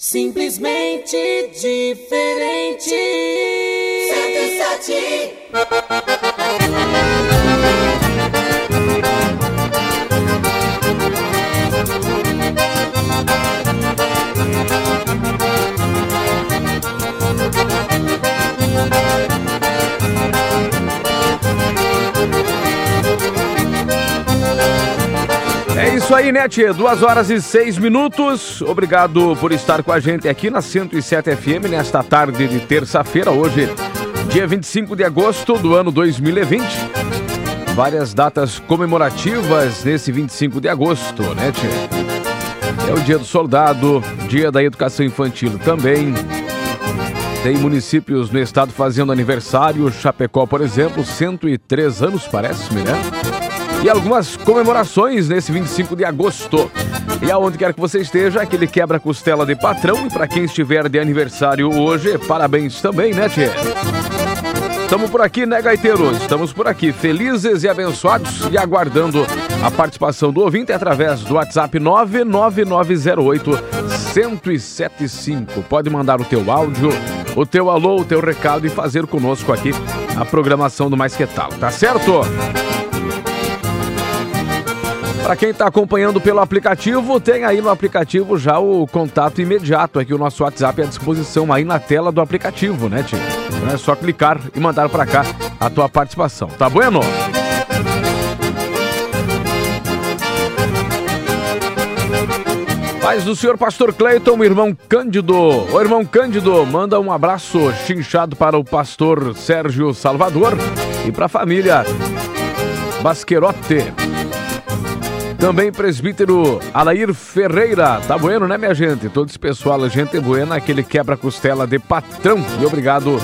Simplesmente diferente. 107. Isso aí, né, tia? Duas horas e seis minutos. Obrigado por estar com a gente aqui na 107 FM nesta tarde de terça-feira, hoje, dia 25 de agosto do ano 2020. Várias datas comemorativas nesse 25 de agosto, né? É o dia do soldado, dia da educação infantil também. Tem municípios no estado fazendo aniversário, Chapecó, por exemplo, 103 anos, parece-me, né? E algumas comemorações nesse 25 de agosto. E aonde quer que você esteja, aquele quebra-costela de patrão. E para quem estiver de aniversário hoje, parabéns também, né, Tchê? Estamos por aqui, né, gaiteiros? Estamos por aqui, felizes e abençoados e aguardando a participação do ouvinte através do WhatsApp 99908 1075. Pode mandar o teu áudio, o teu alô, o teu recado e fazer conosco aqui a programação do Mais Que Tal, tá certo? Para quem está acompanhando pelo aplicativo, tem aí no aplicativo já o contato imediato aqui, o nosso WhatsApp à disposição aí na tela do aplicativo, né, tio? Então é só clicar e mandar para cá a tua participação, tá bueno? Paz do senhor pastor Cleiton, irmão Cândido. Ô irmão Cândido, manda um abraço chinchado para o pastor Sérgio Salvador e para a família Basquerote. Também presbítero Alair Ferreira. Tá bueno, né, minha gente? Todo esse pessoal, a gente é buena, aquele quebra-costela de patrão. E obrigado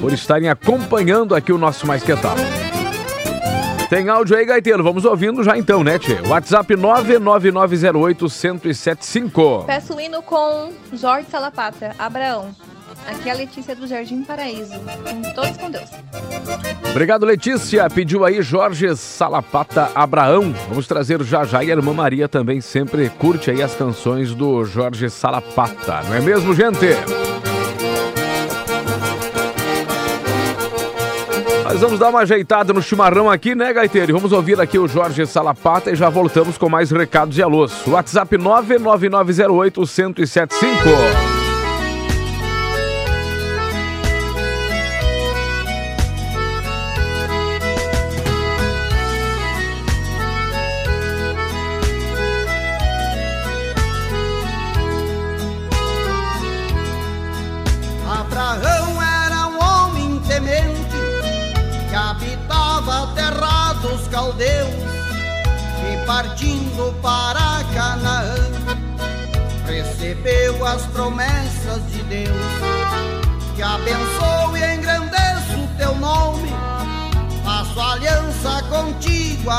por estarem acompanhando aqui o nosso Mais Que Tal. Tem áudio aí, Gaiteiro? Vamos ouvindo já então, né, Tchê? WhatsApp 99908-1075. Peço hino com Jorge Salapata, Abraão. Aqui é a Letícia do Jardim Paraíso. Todos com Deus. Obrigado, Letícia. Pediu aí Jorge Salapata Abraão. Vamos trazer já já. E a irmã Maria também sempre curte aí as canções do Jorge Salapata. Não é mesmo, gente? Nós vamos dar uma ajeitada no chimarrão aqui, né, Gaiteiro? Vamos ouvir aqui o Jorge Salapata e já voltamos com mais recados e alôs. WhatsApp 99908 1075.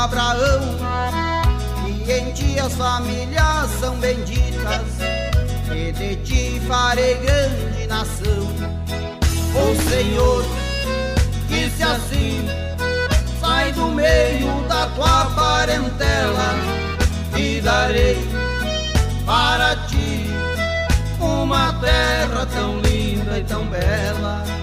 Abraão e em ti as famílias são benditas e de ti farei grande nação. O Senhor disse assim: sai do meio da tua parentela e darei para ti uma terra tão linda e tão bela.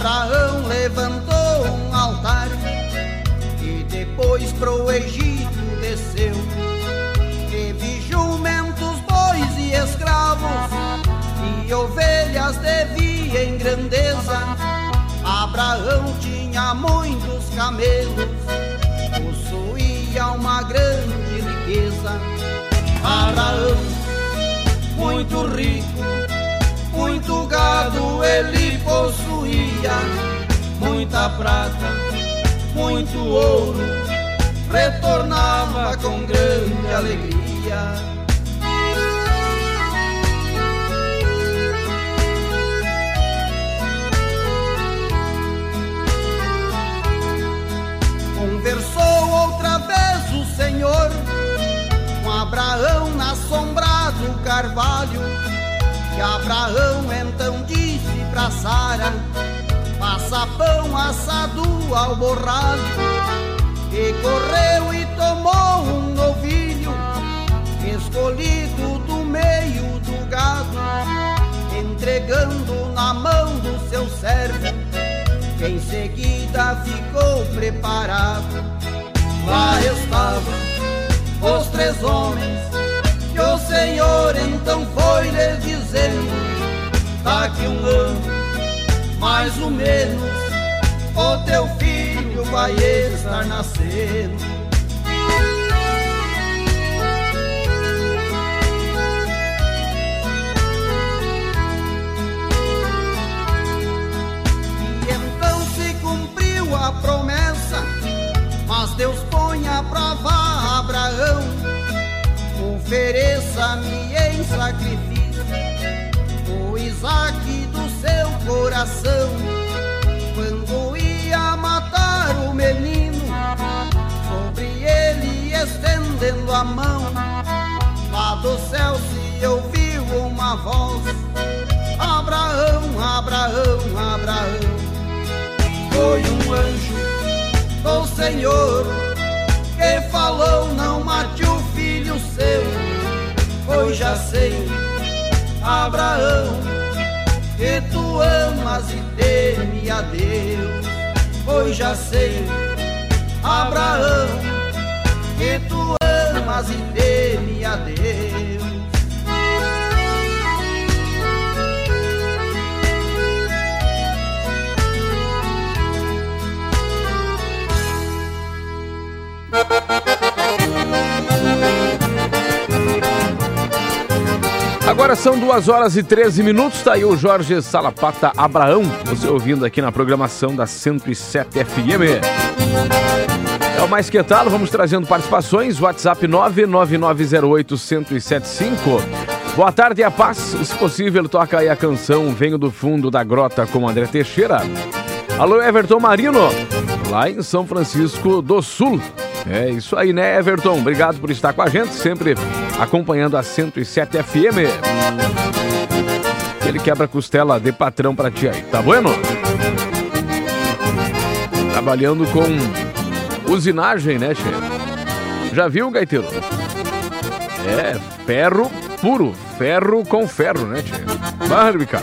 Abraão levantou um altar e depois pro Egito desceu. Teve jumentos, bois e escravos e ovelhas de via em grandeza. Abraão tinha muitos camelos, possuía uma grande riqueza. Abraão, muito rico, muito gado ele possuía, muita prata, muito ouro, retornava com grande alegria. Conversou outra vez o Senhor com Abraão na assombrado carvalho, que Abraão então disse pra Sara, passa pão assado ao borralho, e correu e tomou um novilho, escolhido do meio do gado, entregando na mão do seu servo, que em seguida ficou preparado. Lá estavam os três homens que o Senhor então mais ou menos, o teu filho vai estar nascendo. Então a promessa, mas Deus põe a prova Abraão, ofereça-me em sacrifício o Isaac do seu coração. Quando ia matar o menino, sobre ele estendendo a mão, lá do céu se ouviu uma voz: Abraão, Abraão, Abraão. Foi um anjo do Senhor que falou não mate o filho seu, pois já sei, Abraão, que tu amas e teme a Deus, pois já sei, Abraão, que tu amas e teme a Deus. Agora são duas horas e 13 minutos, tá aí o Jorge Salapata Abraão, você ouvindo aqui na programação da 107 FM. É o mais que tal, vamos trazendo participações, WhatsApp 99908-1075. Boa tarde e a paz, se possível toca aí a canção Venho do Fundo da Grota com André Teixeira. Alô Everton Marino, lá em São Francisco do Sul. É isso aí, né, Everton? Obrigado por estar com a gente, sempre acompanhando a 107 FM. Ele quebra costela de patrão pra ti aí, tá bueno? Trabalhando com usinagem, né, chefe? Já viu, Gaiteiro? É, ferro puro, ferro com ferro, né, chefe? Bárbara,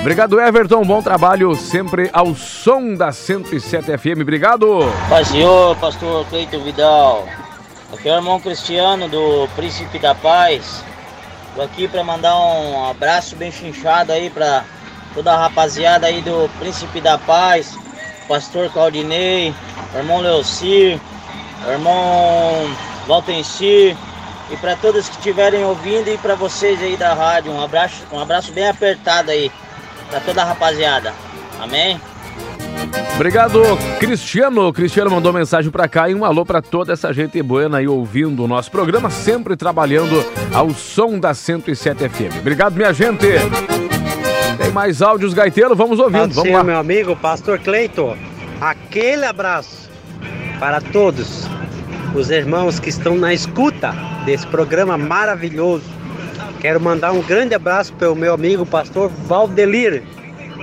Obrigado, Everton. Bom trabalho sempre ao som da 107 FM. Obrigado. Pai Senhor, pastor Cleiton Vidal. Aqui é o irmão Cristiano do Príncipe da Paz. Tô aqui para mandar um abraço bem chinchado aí para toda a rapaziada aí do Príncipe da Paz, pastor Claudinei, irmão Leocir, irmão Valtencir e para todos que estiverem ouvindo e para vocês aí da rádio, um abraço, um abraço bem apertado aí para toda a rapaziada. Amém? Obrigado, Cristiano. Cristiano mandou mensagem para cá e um alô para toda essa gente boa aí ouvindo o nosso programa, sempre trabalhando ao som da 107 FM. Obrigado, minha gente. Tem mais áudios, Gaiteiro, vamos ouvindo. Vamos lá. meu amigo, Pastor Cleito. Aquele abraço para todos os irmãos que estão na escuta desse programa maravilhoso Quero mandar um grande abraço para o meu amigo pastor Valdelir,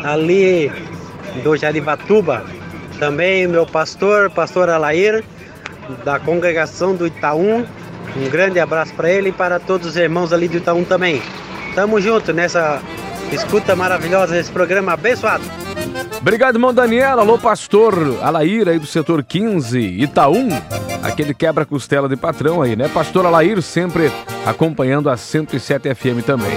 ali do Jarivatuba. Também meu pastor, pastor Alair, da congregação do Itaú. Um grande abraço para ele e para todos os irmãos ali do Itaú também. Tamo junto nessa escuta maravilhosa desse programa abençoado. Obrigado, irmão Daniel. Alô, pastor Alair aí do setor 15, Itaú. Aquele quebra-costela de patrão aí, né? Pastor Alair sempre acompanhando a 107 FM também.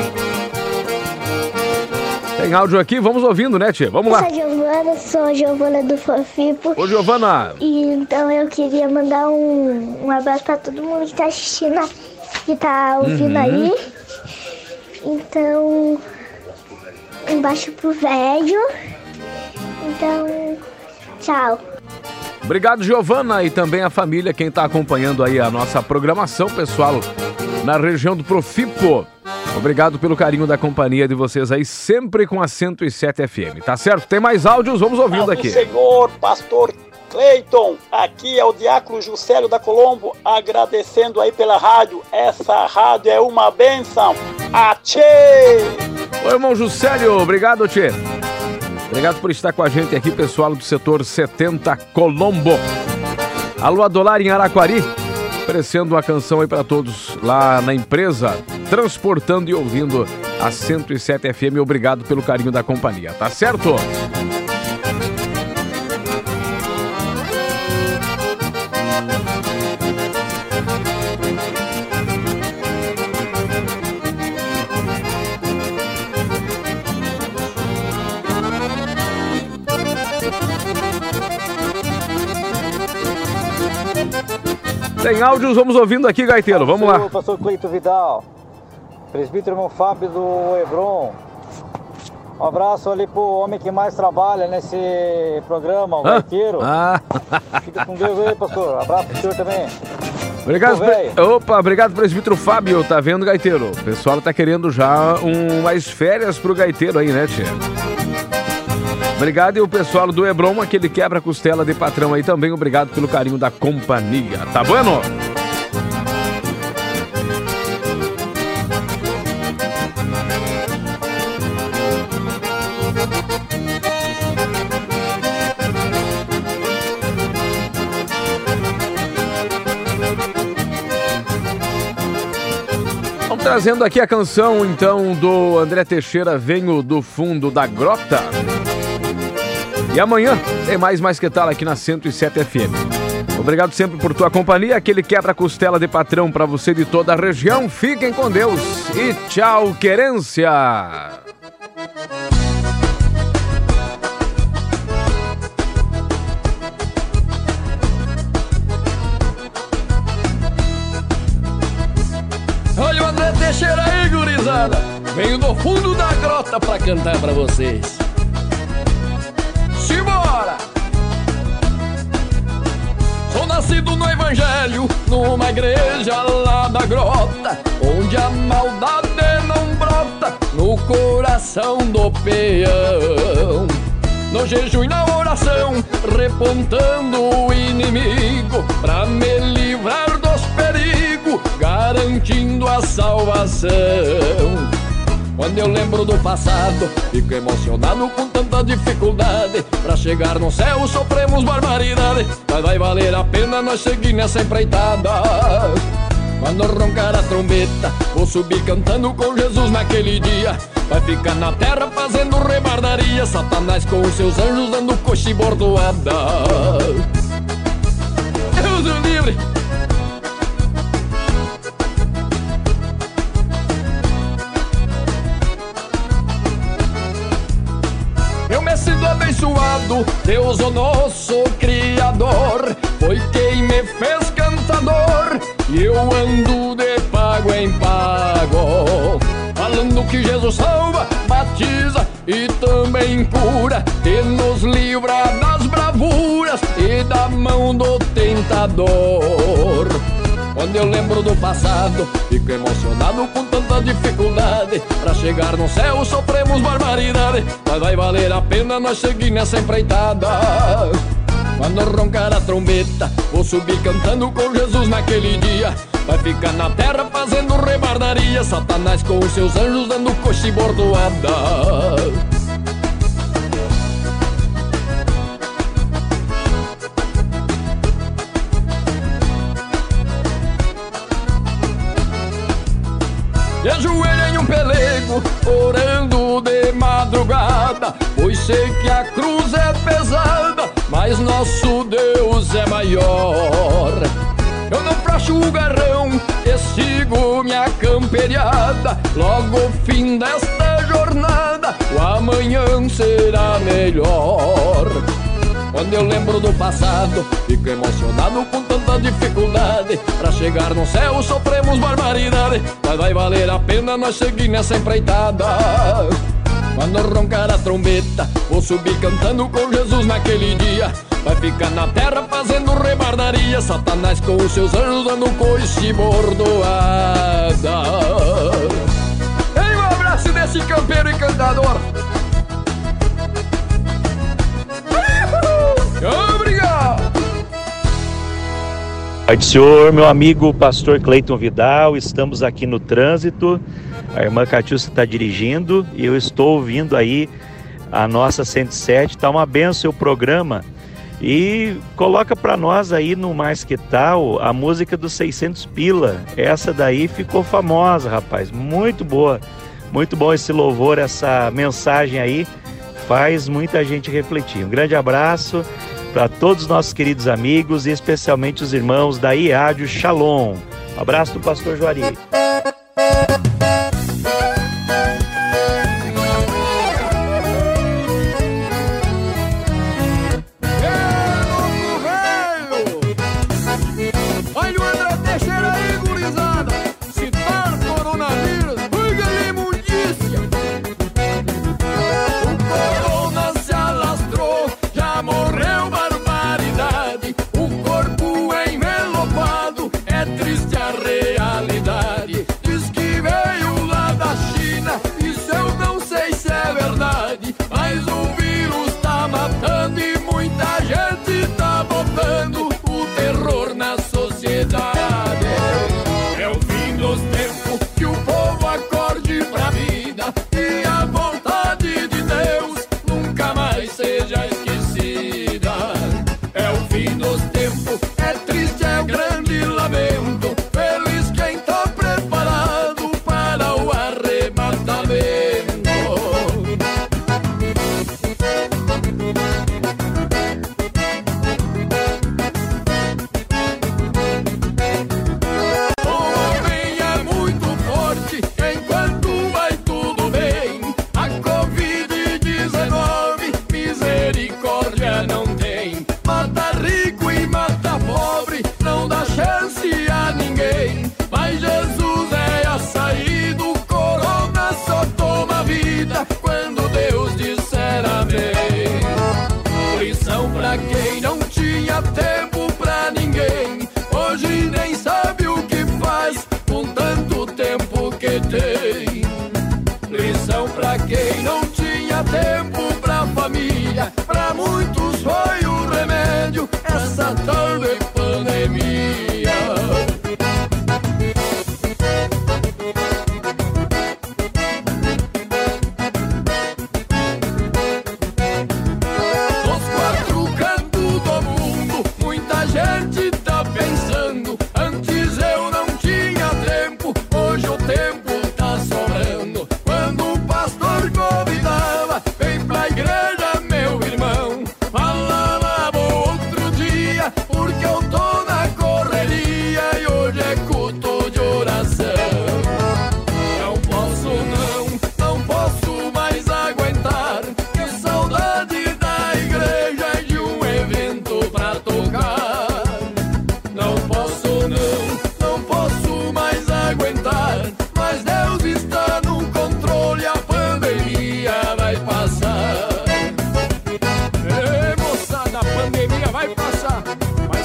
Tem áudio aqui, vamos ouvindo, né, tia? Vamos lá. Giovana, sou a Giovana do Fofipo. Ô, Giovana. E então eu queria mandar um, um abraço pra todo mundo que tá assistindo, que tá ouvindo uhum. aí. Então, embaixo pro velho. Então, tchau. Obrigado, Giovana, e também a família, quem está acompanhando aí a nossa programação, pessoal na região do Profipo. Obrigado pelo carinho da companhia de vocês aí, sempre com a 107 FM, tá certo? Tem mais áudios, vamos ouvindo aqui. Senhor, pastor Cleiton, aqui é o Diácono Juscelio da Colombo, agradecendo aí pela rádio. Essa rádio é uma benção. Atchê! Oi, irmão Juscelio, obrigado, Tchê. Obrigado por estar com a gente aqui, pessoal do setor 70 Colombo. Alô, Adolar em Araquari, oferecendo uma canção aí para todos lá na empresa, transportando e ouvindo a 107 FM. Obrigado pelo carinho da companhia, tá certo? Tem áudios, vamos ouvindo aqui, Gaiteiro. Vamos lá. Pastor Cleito Vidal, presbítero irmão Fábio do Hebron. Um abraço ali pro homem que mais trabalha nesse programa, o Gaiteiro. Ah. Fica com Deus aí, pastor. Abraço pro senhor também. Obrigado, pre... Opa, obrigado, presbítero Fábio. Tá vendo, Gaiteiro? O pessoal tá querendo já um, mais férias pro Gaiteiro aí, né, Tia? Obrigado e o pessoal do Hebron, aquele quebra-costela de patrão aí também. Obrigado pelo carinho da companhia. Tá bueno? Trazendo aqui a canção então do André Teixeira, Venho do Fundo da Grota. E amanhã tem mais Mais Que Tal aqui na 107 FM. Obrigado sempre por tua companhia, aquele quebra-costela de patrão para você de toda a região. Fiquem com Deus e tchau, querência! Olha o André Teixeira aí, gurizada. Venho do fundo da grota pra cantar pra vocês. Simbora! Sou nascido no Evangelho, numa igreja lá da grota, onde a maldade não brota no coração do peão. No jejum e na oração, repontando o inimigo, pra me livrar dos perigos, garantindo a salvação. Quando eu lembro do passado, fico emocionado com tanta dificuldade. Pra chegar no céu, sofremos barbaridade, mas vai valer a pena nós seguir nessa empreitada. Quando roncar a trombeta, vou subir cantando com Jesus naquele dia. Vai ficar na terra fazendo rebardaria, Satanás com os seus anjos dando coxa e bordoada. Deus o livre! Deus o nosso Criador, foi quem me fez cantador, e eu ando de pago em pago. Falando que Jesus salva, batiza e também cura, e nos livra das bravuras e da mão do tentador. Quando eu lembro do passado, fico emocionado com tanta dificuldade. Pra chegar no céu, sofremos barbaridade, mas vai valer a pena nós seguir nessa empreitada. Quando roncar a trombeta, vou subir cantando com Jesus naquele dia. Vai ficar na terra fazendo rebardaria, Satanás com os seus anjos dando coxa e bordoada. Sei que a cruz é pesada, mas nosso Deus é maior. Eu não fracho o garrão e sigo minha camperiada, logo o fim desta jornada, o amanhã será melhor. Quando eu lembro do passado, fico emocionado com tanta dificuldade. Pra chegar no céu, sofremos barbaridade, mas vai valer a pena nós seguir nessa empreitada. Quando roncar a trombeta, Vou subir cantando com Jesus naquele dia. Vai ficar na terra fazendo rebardaria. Satanás com os seus anjos dando coice bordoada. Ei, um abraço desse campeiro e cantador. Obrigado! Pai do Senhor, meu amigo pastor Cleiton Vidal, estamos aqui no trânsito. A irmã Catiúcia está dirigindo e eu estou ouvindo aí a nossa 107. Tá uma benção o programa. E coloca para nós aí no Mais Que Tal a música dos 600 Pila. Essa daí ficou famosa, rapaz. Muito boa. Muito bom esse louvor, essa mensagem aí. Faz muita gente refletir. Um grande abraço para todos os nossos queridos amigos e especialmente os irmãos da IADIO Shalom. Um abraço do pastor Juari.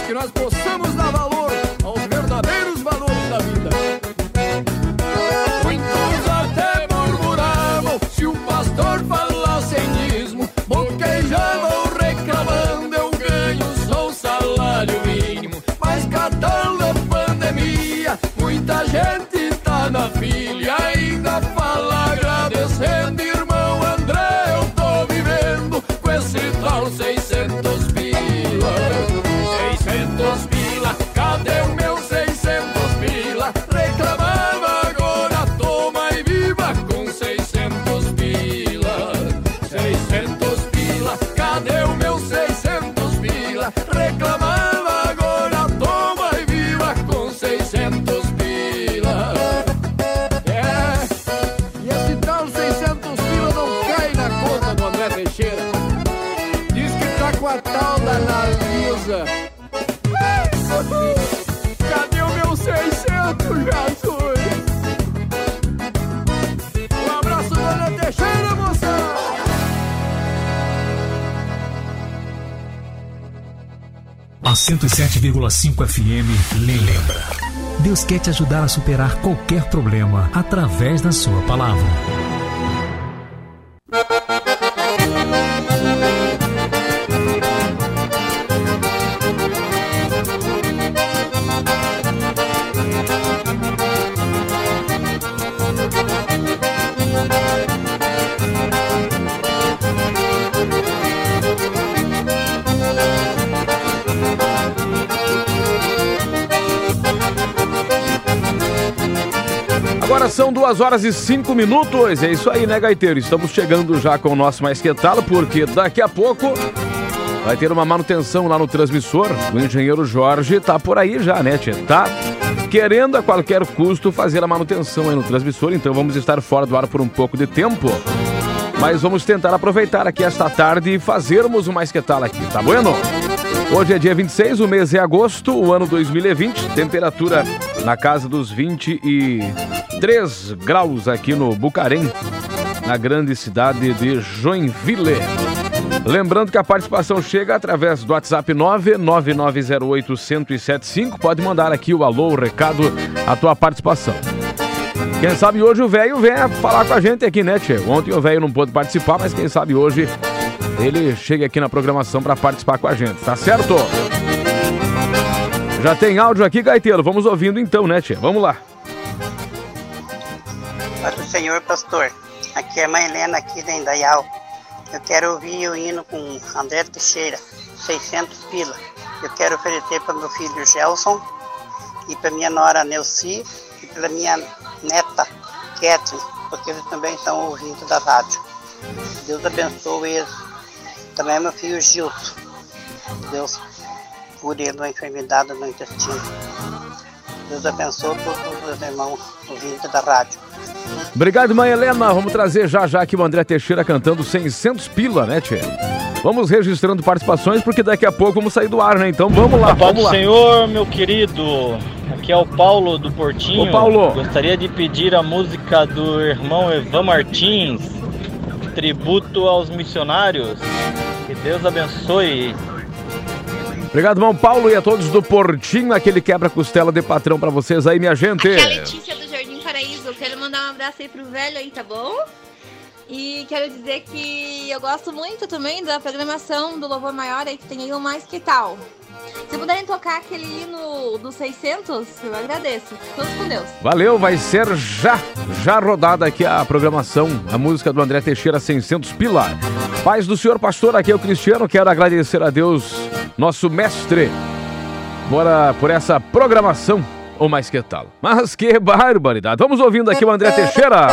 que nós possamos dar valor. tal da Analisa? Cadê o meu 600, Jesus? Um abraço, dona Teixeira, moção! A 107,5 FM lhe lembra. Deus quer te ajudar a superar qualquer problema através da sua palavra. Horas e cinco minutos. É isso aí, né, Gaiteiro? Estamos chegando já com o nosso mais quietalo, porque daqui a pouco vai ter uma manutenção lá no transmissor. O engenheiro Jorge tá por aí já, né, tia? Tá querendo a qualquer custo fazer a manutenção aí no transmissor, então vamos estar fora do ar por um pouco de tempo. Mas vamos tentar aproveitar aqui esta tarde e fazermos o mais que tal aqui, tá bueno? Hoje é dia 26, o mês é agosto, o ano 2020, temperatura na casa dos 23 graus aqui no Bucarém, na grande cidade de Joinville. Lembrando que a participação chega através do WhatsApp 99908-1075. Pode mandar aqui o alô, o recado, a tua participação. Quem sabe hoje o velho venha falar com a gente aqui, né, Tchê? Ontem o velho não pôde participar, mas quem sabe hoje ele chega aqui na programação para participar com a gente, tá certo? Já tem áudio aqui, Gaiteiro. Vamos ouvindo então, né, Tchê? Vamos lá. Senhor pastor, aqui é a mãe Helena aqui da Indaial. Eu quero ouvir o hino com André Teixeira, 600 pila. Eu quero oferecer para meu filho Gelson e para minha nora Neuci e para minha neta Kathleen, porque eles também estão ouvindo da rádio. Deus abençoe eles. Também meu filho Gilson. Deus cure ele uma enfermidade no intestino. Deus abençoe todos os irmãos ouvintes da rádio. Obrigado, mãe Helena. Vamos trazer já já aqui o André Teixeira cantando 600 pila, né, Tchê? Vamos registrando participações, porque daqui a pouco vamos sair do ar, né? Então vamos lá, vamos lá. Senhor, meu querido. Aqui é o Paulo do Portinho. Ô, Paulo. Gostaria de pedir a música do irmão Evan Martins, tributo aos missionários. Que Deus abençoe. Obrigado, irmão Paulo, e a todos do Portinho, aquele quebra-costela de patrão pra vocês aí, minha gente. Aqui é a Letícia do Jardim Paraíso. Quero mandar um abraço aí pro velho aí, tá bom? E quero dizer que eu gosto muito também da programação do Louvor Maior aí, que tem aí o Mais Que Tal. Se puderem tocar aquele hino dos 600, eu agradeço. Todos com Deus. Valeu, vai ser já, já rodada aqui a programação, a música do André Teixeira 600 pila. Paz do senhor pastor, aqui é o Cristiano, quero agradecer a Deus, nosso mestre, bora por essa programação, ou mais que tal. Mas que barbaridade. Vamos ouvindo aqui o André Teixeira.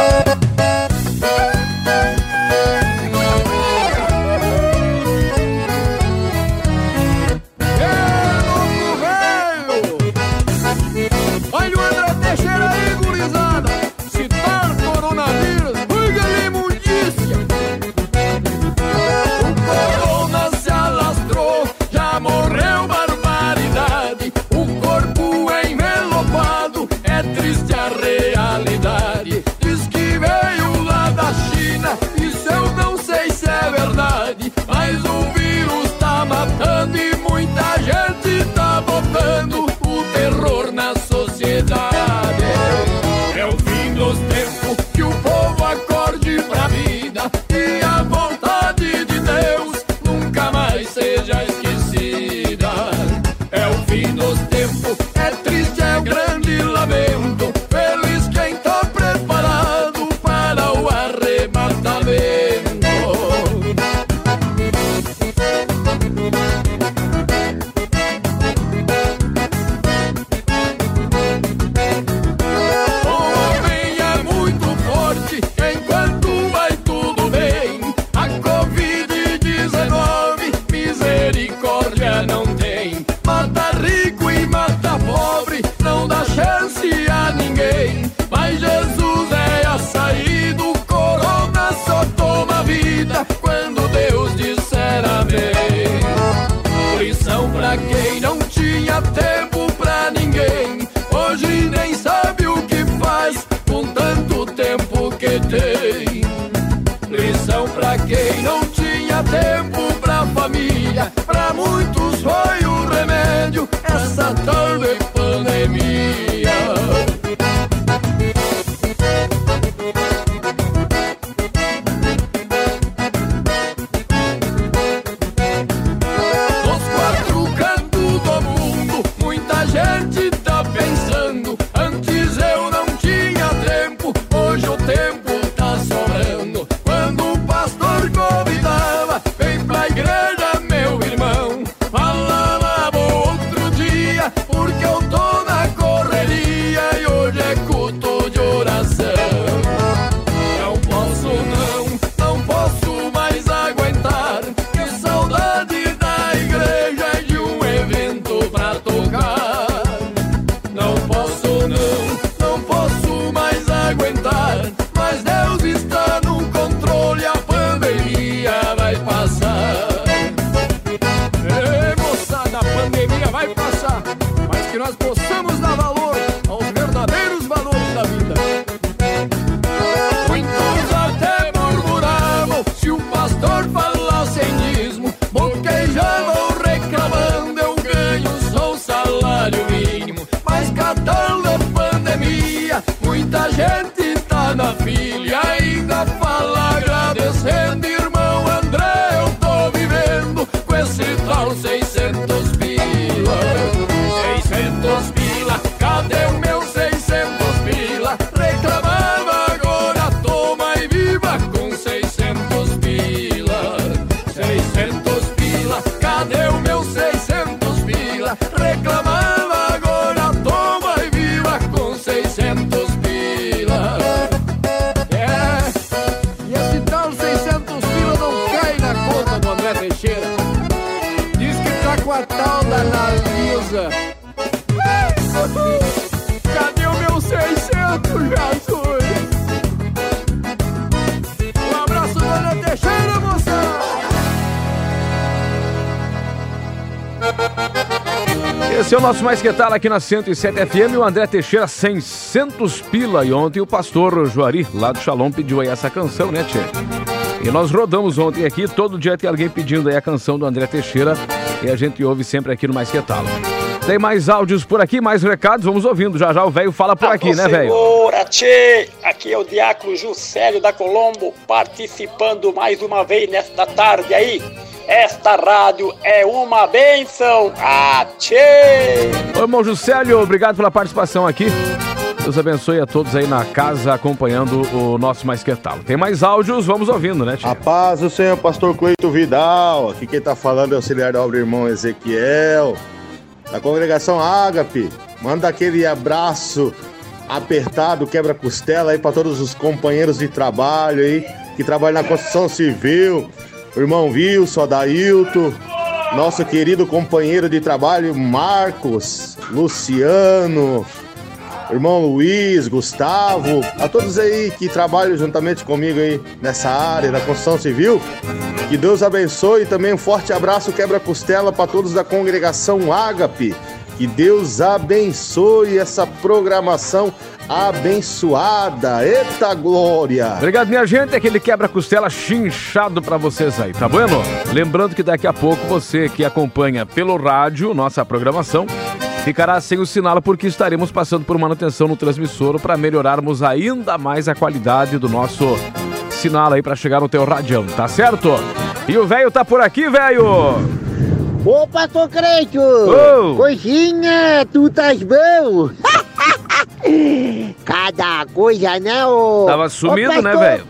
Esse é o nosso Mais Que Tal aqui na 107 FM. O André Teixeira, 600 pila. E ontem o pastor Juari, lá do Shalom, pediu aí essa canção, né, Tchê? E nós rodamos ontem aqui, todo dia tem alguém pedindo aí a canção do André Teixeira. E a gente ouve sempre aqui no Mais Que Tal. Tem mais áudios por aqui, mais recados, vamos ouvindo. Já já o velho fala por aqui, né, velho? Senhora, tchê! Aqui é o Diácono Juscelio da Colombo, participando mais uma vez nesta tarde aí. Esta rádio é uma benção! Ah, tchê! Ô, irmão Juscelio, obrigado pela participação aqui. Deus abençoe a todos aí na casa acompanhando o nosso Mais Que. Tem mais áudios, vamos ouvindo, né, Tchê? A paz do Senhor, pastor Cleito Vidal. Aqui quem tá falando é o auxiliar da obra irmão Ezequiel, da congregação Ágape. Manda aquele abraço apertado, quebra-costela aí para todos os companheiros de trabalho aí, que trabalham na construção civil. Irmão Wilson, Adailton, nosso querido companheiro de trabalho Marcos, Luciano, irmão Luiz, Gustavo, a todos aí que trabalham juntamente comigo aí nessa área da construção civil. Que Deus abençoe e também um forte abraço quebra-costela para todos da congregação Ágape. Que Deus abençoe essa programação abençoada. Eita glória! Obrigado, minha gente. Aquele quebra-costela chinchado pra vocês aí, tá bueno? Lembrando que daqui a pouco você que acompanha pelo rádio nossa programação ficará sem o sinal porque estaremos passando por manutenção no transmissor para melhorarmos ainda mais a qualidade do nosso sinal aí para chegar no teu radião, tá certo? E o velho tá por aqui, velho! Ô, pastor Creito! Ô! Coisinha, tu estás bom? Cada coisa, né, ô? Tava sumido, Ô, né, velho?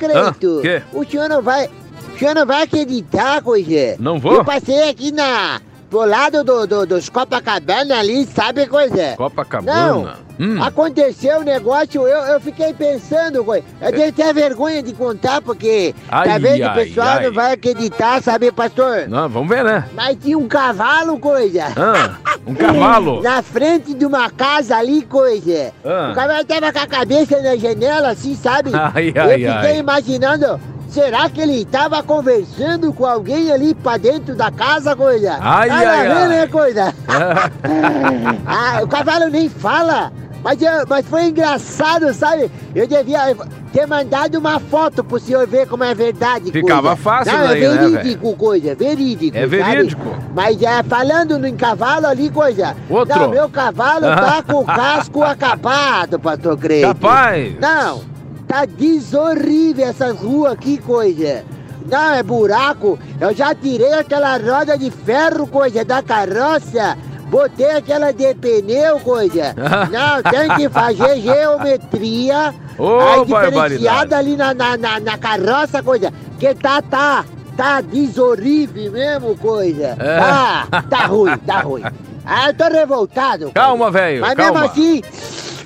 Quê? o senhor não vai... O senhor não vai acreditar, coisa. Não vou? Eu passei aqui na... Do lado do, do- dos Copacabana ali, sabe, coisa? Copacabana? Hum. Não, aconteceu um negócio, eu, eu fiquei pensando, coisa. Eu tenho até vergonha de contar, porque Ai, talvez o ai, pessoal ai. não vai acreditar, sabe, pastor? Não, vamos ver, né? Mas tinha um cavalo, coisa. Ah, um cavalo. Na frente de uma casa ali, coisa. Ah. O cavalo tava com a cabeça na janela, assim, sabe? Ai, Eu ai, fiquei ai. imaginando, será que ele tava conversando com alguém ali pra dentro da casa, coisa? Ai, Nada ai, a ver, ai. né, coisa? ah, o cavalo nem fala. Mas, eu- mas foi engraçado, sabe? Eu devia ter mandado uma foto pro senhor ver como é verdade. Ficava coisa. fácil Não, daí, é né, verídico, coisa, verídico. É sabe? verídico. Mas é, falando no em cavalo ali, coisa. Outro. Não, meu cavalo tá com o casco acabado, pastor Creio. Capaz. Não, tá desorrível essas ruas aqui, coisa. Não, é buraco. Eu já tirei aquela roda de ferro, coisa, da carroça. Botei aquela de pneu, coisa. Não, tem que fazer geometria. Ô, diferenciada ali na, na, na, na carroça, coisa. Que tá, tá, tá desorrível mesmo, coisa. É. Tá, tá ruim, tá ruim. Ah, eu tô revoltado. Calma, velho, Mas calma. mesmo assim,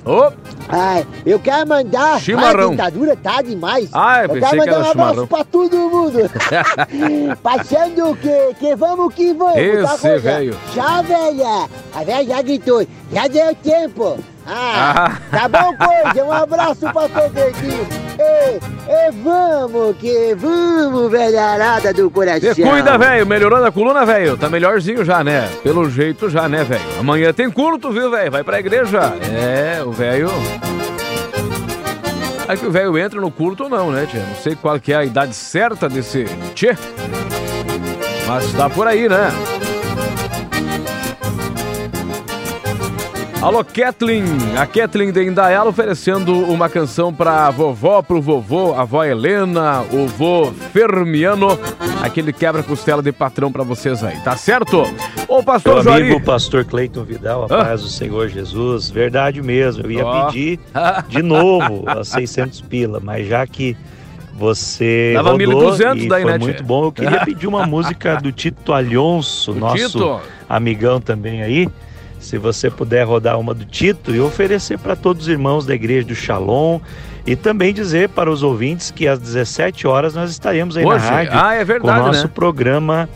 Ô, Ai, eu quero mandar. Chimarrão. A ditadura tá demais. Ah, eu eu quero mandar um abraço chimarrão. pra todo mundo. Passando que, que vamos que vamos. tá, Esse velho. Já, velha. A velha já gritou. Já deu tempo. Ah, Ah. tá bom, coisa. Um abraço, pastor Verdinho. E vamos que vamos, velharada do coração. Cuida, velho. Melhorou da coluna, velho. Tá melhorzinho já, né? Pelo jeito já, né, velho? Amanhã tem culto, viu, velho? Vai pra igreja. É, o velho. É que o velho entra no culto ou não, né, tia? Não sei qual que é a idade certa desse tchê. Mas tá por aí, né? Alô, Kathleen. A Kathleen de Indaial oferecendo uma canção pra vovó, pro vovô, a avó Helena, o vô Fermiano. Aquele quebra-costela de patrão pra vocês aí, tá certo? Ô, pastor Meu Joari. amigo pastor Cleiton Vidal, a paz do Senhor Jesus, verdade mesmo. Eu ia Ó. pedir de novo as 600 pila, mas já que você Dava rodou 1.200 e daí, foi né, muito bom, eu queria pedir uma música do Tito Alonso, O nosso Tito? amigão também aí. Se você puder rodar uma do Tito e oferecer para todos os irmãos da igreja do Shalom e também dizer para os ouvintes que às 17 horas nós estaremos aí Hoje? na rádio Ah, é verdade, com o nosso né? programa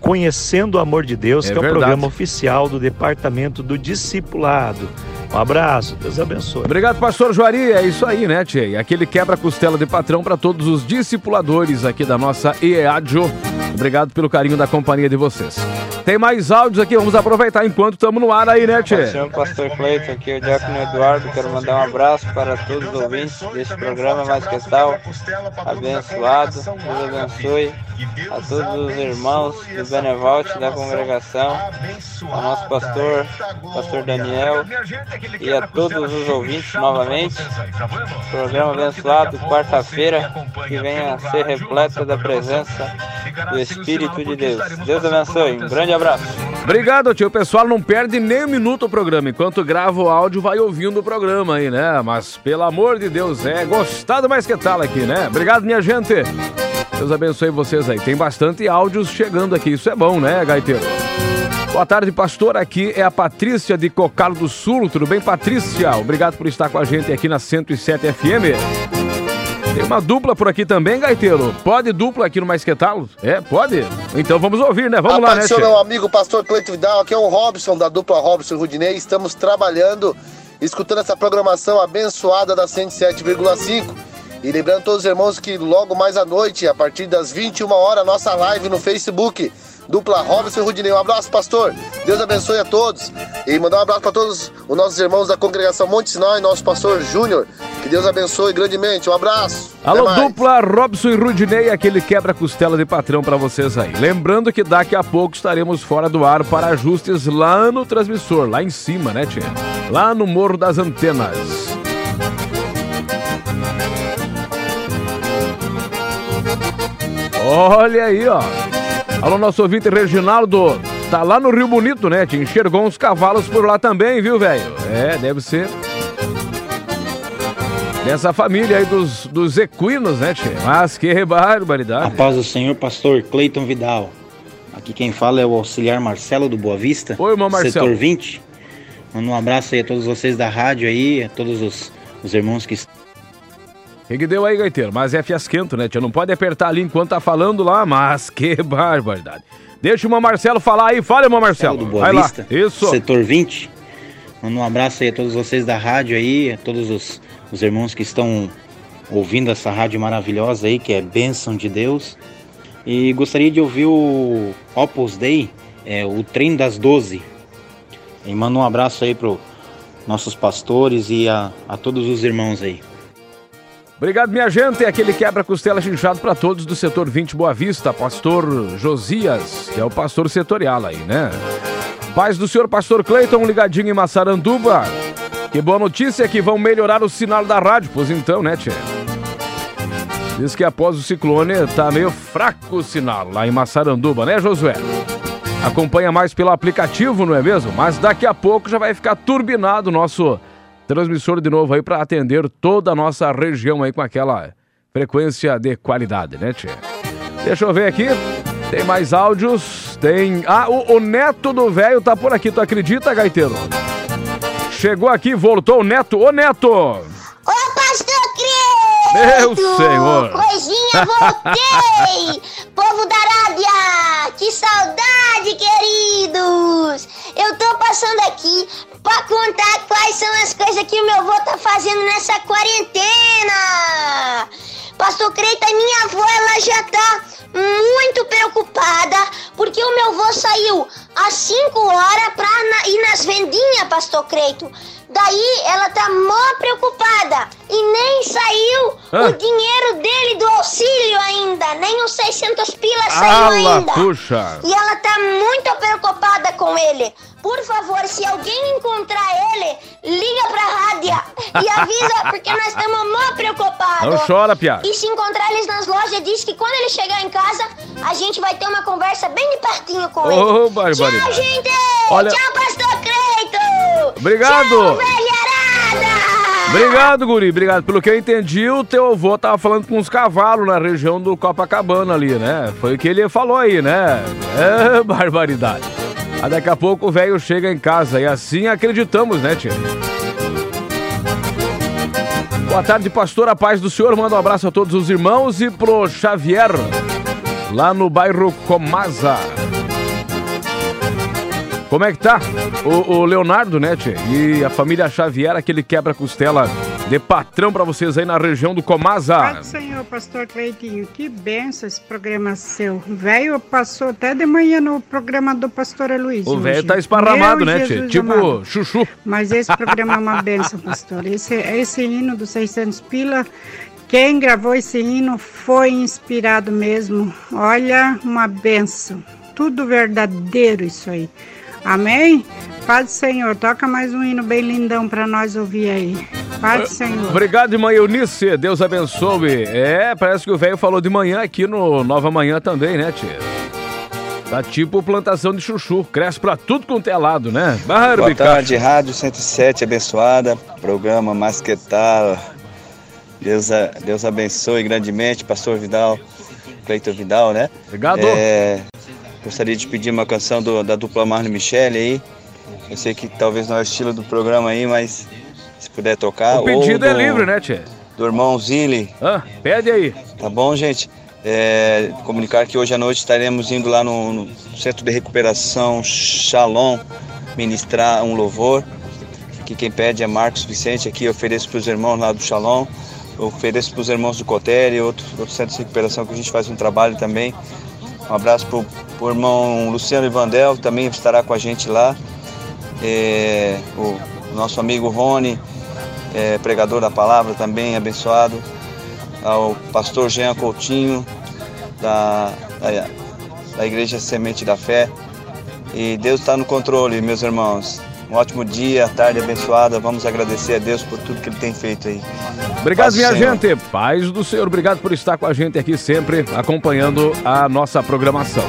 Conhecendo o Amor de Deus, É que é o programa oficial do Departamento do Discipulado. Um abraço, Deus abençoe. Obrigado, pastor Joari. É isso aí, né, Tchê? Aquele quebra-costela de patrão para todos os discipuladores aqui da nossa EADJO. Obrigado pelo carinho da companhia de vocês. Tem mais áudios aqui, vamos aproveitar enquanto estamos no ar aí, né, Tchê? Senhor Pastor Cleiton, aqui o Diácono Eduardo. Quero mandar um abraço para todos os ouvintes deste programa Mais Que Tal. Abençoado, Deus abençoe a todos os irmãos do Benevolte da congregação, ao nosso pastor, pastor Daniel, e a todos os ouvintes novamente. Programa abençoado, quarta-feira, que venha a ser repleta da presença do Espírito de Deus. Deus abençoe, um grande abraço. Obrigado, tio. O pessoal não perde nem um minuto o programa. Enquanto grava o áudio, vai ouvindo o programa aí, né? Mas, pelo amor de Deus, é gostado mais que tal aqui, né? Obrigado, minha gente. Deus abençoe vocês aí. Tem bastante áudios chegando aqui. Isso é bom, né, Gaiteiro? Boa tarde, pastor. Aqui é a Patrícia de Cocal do Sul. Tudo bem, Patrícia? Obrigado por estar com a gente aqui na 107 FM. Tem uma dupla por aqui também, Gaiteiro. Pode dupla aqui no Mais Que Tal? É, pode? Então vamos ouvir, né? Vamos lá, né, Tchê? meu amigo pastor Cleito Vidal, aqui é o Robson, da dupla Robson Rudinei. Estamos trabalhando, escutando essa programação abençoada da 107,5. E lembrando todos os irmãos que logo mais à noite, a partir das 21 horas, nossa live no Facebook. Dupla Robson Rudinei. Um abraço, pastor. Deus abençoe a todos. E mandar um abraço para todos os nossos irmãos da congregação Monte Sinai, nosso pastor Júnior. Que Deus abençoe grandemente. Um abraço. Alô, dupla Robson e Rudinei, aquele quebra-costela de patrão pra vocês aí. Lembrando que daqui a pouco estaremos fora do ar para ajustes lá no transmissor, lá em cima, né, Tia? Lá no Morro das Antenas. Olha aí, ó. Alô, nosso ouvinte Reginaldo. Tá lá no Rio Bonito, né? Te enxergou uns cavalos por lá também, viu, velho? É, deve ser dessa família aí dos, dos equinos, né, Tchê? Mas que A barbaridade. paz do Senhor, pastor Cleiton Vidal. Aqui quem fala é o auxiliar Marcelo do Boa Vista. Oi, irmão Marcelo. Setor 20. Manda um abraço aí a todos vocês da rádio aí, a todos os, os irmãos que estão. O que, que deu aí, gaiteiro? Mas é fiasquento, né, Tchê? Não pode apertar ali enquanto tá falando lá, mas que barbaridade. Deixa o irmão Marcelo falar aí. Fala, irmão Marcelo. do Boa Vai lá. Vista. Isso. Setor 20. Manda um abraço aí a todos vocês da rádio aí, a todos os, os irmãos que estão ouvindo essa rádio maravilhosa aí, que é bênção de Deus. E gostaria de ouvir o Opus Dei, é, o Trem das Doze. E manda um abraço aí pro nossos pastores e a, a todos os irmãos aí. Obrigado, minha gente. É aquele quebra-costela chinchado para todos do setor 20 Boa Vista, pastor Josias, que é o pastor setorial aí, né? Paz do senhor pastor Cleiton, ligadinho em Massaranduba. Que boa notícia que vão melhorar o sinal da rádio. Pois então, né, Tchê? Diz que após o ciclone tá meio fraco o sinal lá em Massaranduba, né, Josué? Acompanha mais pelo aplicativo, não é mesmo? Mas daqui a pouco já vai ficar turbinado o nosso transmissor de novo aí para atender toda a nossa região aí com aquela frequência de qualidade, né, Tchê? Deixa eu ver aqui. Tem mais áudios. Tem. Ah, o, o neto do velho tá por aqui, tu acredita, Gaiteiro? Chegou aqui, voltou o neto. Ô, neto! Ô, pastor Credo! Meu senhor! Coisinha, voltei! Povo da Arábia! Que saudade, queridos! Eu tô passando aqui pra contar quais são as coisas que o meu avô tá fazendo nessa quarentena! Pastor Creita, minha avó, ela já tá muito preocupada porque o meu avô saiu às 5 horas pra ir nas vendinhas, Pastor Creito. Daí ela tá mó preocupada e nem saiu Ah. o dinheiro dele do auxílio ainda, nem os 600 pilas saiu Ala, ainda. puxa. E ela tá muito preocupada com ele. Por favor, se alguém encontrar ele, liga pra rádio e avisa, porque nós estamos mó preocupados. Não chora, piá. E se encontrar eles nas lojas, diz que quando ele chegar em casa, a gente vai ter uma conversa bem de pertinho com Ô, ele. barbaridade. Tchau, gente! Olha- Tchau, Pastor Creito! Obrigado. Tchau! Obrigado, guri. Obrigado. Pelo que eu entendi, o teu avô tava falando com uns cavalos na região do Copacabana ali, né? Foi o que ele falou aí, né? É barbaridade. Aí daqui a pouco o velho chega em casa e assim acreditamos, né, tia? Boa tarde, pastor. A paz do senhor. Manda um abraço a todos os irmãos e pro Xavier, lá no bairro Comasa. Como é que tá? O, o Leonardo, né, tia? E a família Xavier, aquele quebra-costela de patrão pra vocês aí na região do Comasa. Pai do Senhor, pastor Cleitinho, que benção esse programa seu. Velho passou até de manhã no programa do pastor Luiz. O velho tá esparramado, Meu né? Jesus Tipo amado. chuchu. Mas esse programa é uma benção, pastor. Esse, esse hino dos 600 pila, quem gravou esse hino foi inspirado mesmo. Olha, uma benção. Tudo verdadeiro isso aí. Amém? Pai do Senhor, toca mais um hino bem lindão pra nós ouvir aí. Pai do Senhor. Obrigado, irmã Eunice. Deus abençoe. É, parece que o velho falou de manhã aqui no Nova Manhã também, né, tia? Tá tipo plantação de chuchu. Cresce pra tudo quanto é lado, né? Boa Barbicacho. tarde, Rádio 107 abençoada, programa Mais Que Tal. Deus, Deus abençoe grandemente, Pastor Vidal, Cleiton Vidal, né? Obrigado. É, gostaria de pedir uma canção do- da dupla Marlon Michele aí. Eu sei que talvez não é o estilo do programa aí, mas se puder tocar. O pedido ou é do- livre, né, tia? Do irmão Zilli. Ah, pede aí. Tá bom, gente? É, comunicar que hoje à noite estaremos indo lá no, no Centro de Recuperação Shalom ministrar um louvor. Que quem pede é Marcos Vicente aqui, eu ofereço para os irmãos lá do Shalom, eu ofereço para os irmãos do Cotério e outros, outros centros de recuperação que a gente faz um trabalho também. Um abraço para o irmão Luciano Ivandel, também estará com a gente lá. É, o nosso amigo Rony, é, pregador da palavra também, abençoado ao pastor Jean Coutinho, da, da, da Igreja Semente da Fé. E Deus está no controle, meus irmãos. Um ótimo dia, tarde abençoada. Vamos agradecer a Deus por tudo que Ele tem feito aí. Obrigado, Paz minha Senhor. gente. Paz do Senhor. Obrigado por estar com a gente aqui sempre, acompanhando a nossa programação.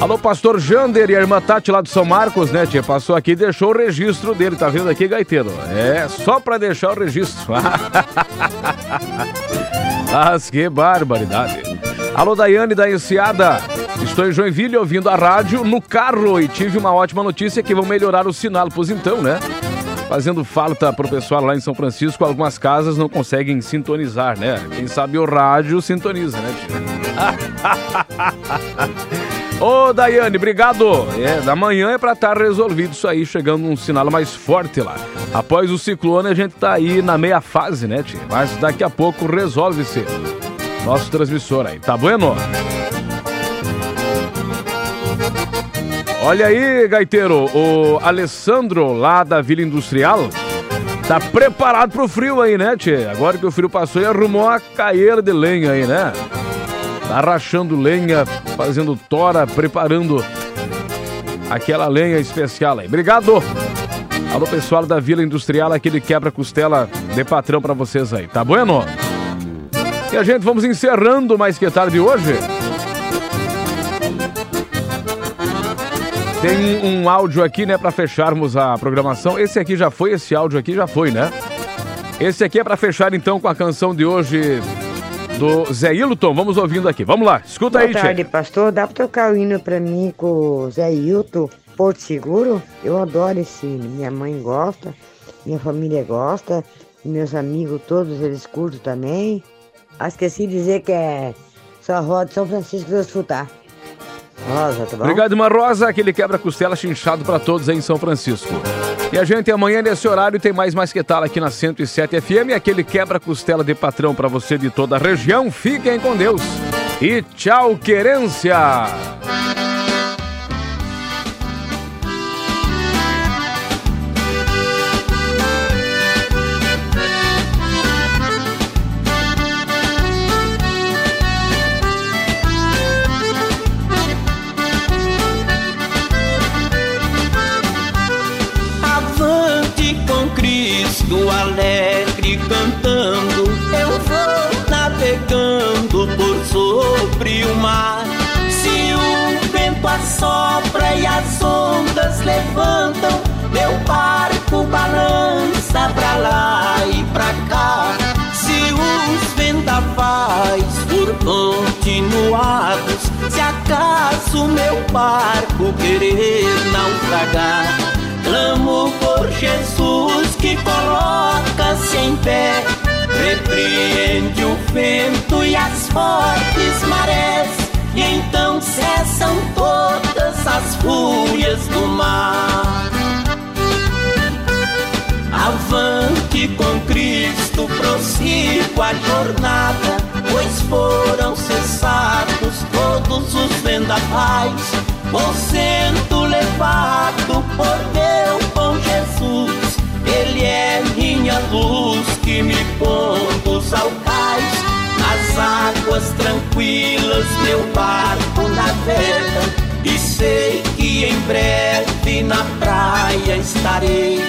Alô, pastor Jander e a irmã Tati lá do São Marcos, né, tia? Passou aqui e deixou o registro dele, tá vendo aqui, gaiteiro? É, só pra deixar o registro. Mas que barbaridade. Alô, Daiane da Enseada. Estou em Joinville ouvindo a rádio no carro e tive uma ótima notícia que vão melhorar o sinal, pois então, né? Fazendo falta pro pessoal lá em São Francisco, algumas casas não conseguem sintonizar, né? Quem sabe o rádio sintoniza, né, tio? Ô, Daiane, obrigado. É, da manhã é pra estar resolvido isso aí, chegando um sinal mais forte lá. Após o ciclone, a gente tá aí na meia fase, né, tio? Mas daqui a pouco resolve-se. Nosso transmissor aí, tá bueno? Olha aí, gaiteiro, o Alessandro lá da Vila Industrial tá preparado pro frio aí, né, tchê? Agora que o frio passou e arrumou a caeira de lenha aí, né? Tá rachando lenha, fazendo tora, preparando aquela lenha especial aí. Obrigado! Alô, pessoal da Vila Industrial, aquele quebra-costela de patrão pra vocês aí, tá bueno? E a gente vamos encerrando mais que tarde hoje. Tem um áudio aqui, né, pra fecharmos a programação. Esse aqui já foi, esse áudio aqui já foi, né? Esse aqui é pra fechar então com a canção de hoje do Zé Hilton. Vamos ouvindo aqui. Vamos lá, escuta Boa aí, tarde, Tchê. pastor. Dá pra tocar o hino pra mim com o Zé Hilton, Porto Seguro? Eu adoro esse hino. Minha mãe gosta, minha família gosta, meus amigos todos eles curtem também. Ah, esqueci de dizer que é só roda São Francisco dos Futar. Rosa, tá bom? Obrigado, irmã Rosa. Aquele quebra-costela chinchado pra todos aí em São Francisco. E a gente amanhã nesse horário tem mais mais que tal aqui na 107 FM, aquele quebra-costela de patrão para você de toda a região. Fiquem com Deus. E tchau, querência. Vento assopra e as ondas levantam, meu barco balança pra lá e pra cá. Se os vendavais for continuados, se acaso meu barco querer naufragar, clamo por Jesus que coloca-se em pé, repreende o vento e as fortes marés, e então cessam todas as fúrias do mar. Avante com Cristo, prossigo a jornada, pois foram cessados todos os vendavais. Vou sendo levado por meu bom Jesus, Ele é minha luz que me conduz ao cais. Águas tranquilas meu barco navega, e sei que em breve na praia estarei.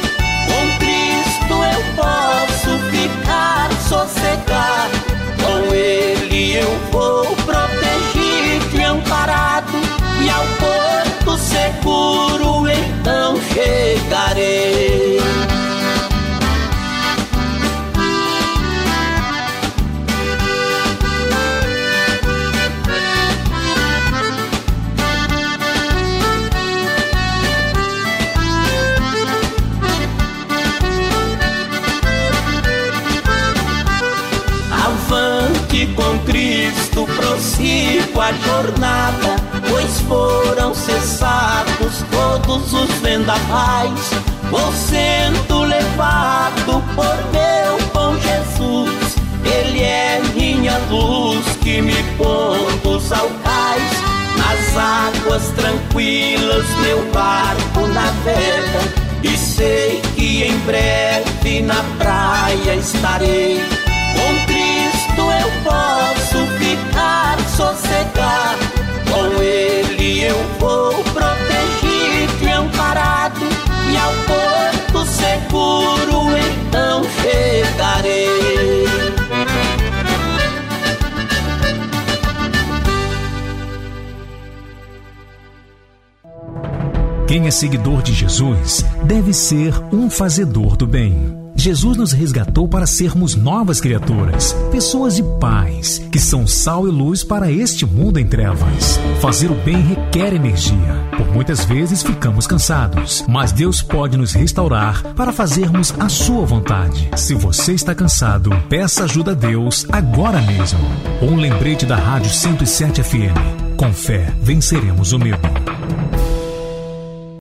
Com Cristo eu posso ficar sossegado. Com Ele eu vou protegido e amparado. E ao porto seguro então chegarei. Com Cristo, prossigo a jornada, pois foram cessados todos os vendavais. Vou sendo levado por meu bom Jesus, Ele é minha luz que me conduz ao cais. Nas águas tranquilas meu barco navega, e sei que em breve na praia estarei. Com eu posso ficar sossegado. Com Ele eu vou protegido e amparado. E ao porto seguro então chegarei. Quem é seguidor de Jesus deve ser um fazedor do bem. Jesus nos resgatou para sermos novas criaturas, pessoas de paz, que são sal e luz para este mundo em trevas. Fazer o bem requer energia. Por muitas vezes ficamos cansados, mas Deus pode nos restaurar para fazermos a sua vontade. Se você está cansado, peça ajuda a Deus agora mesmo. Um lembrete da Rádio 107 FM. Com fé, venceremos o medo.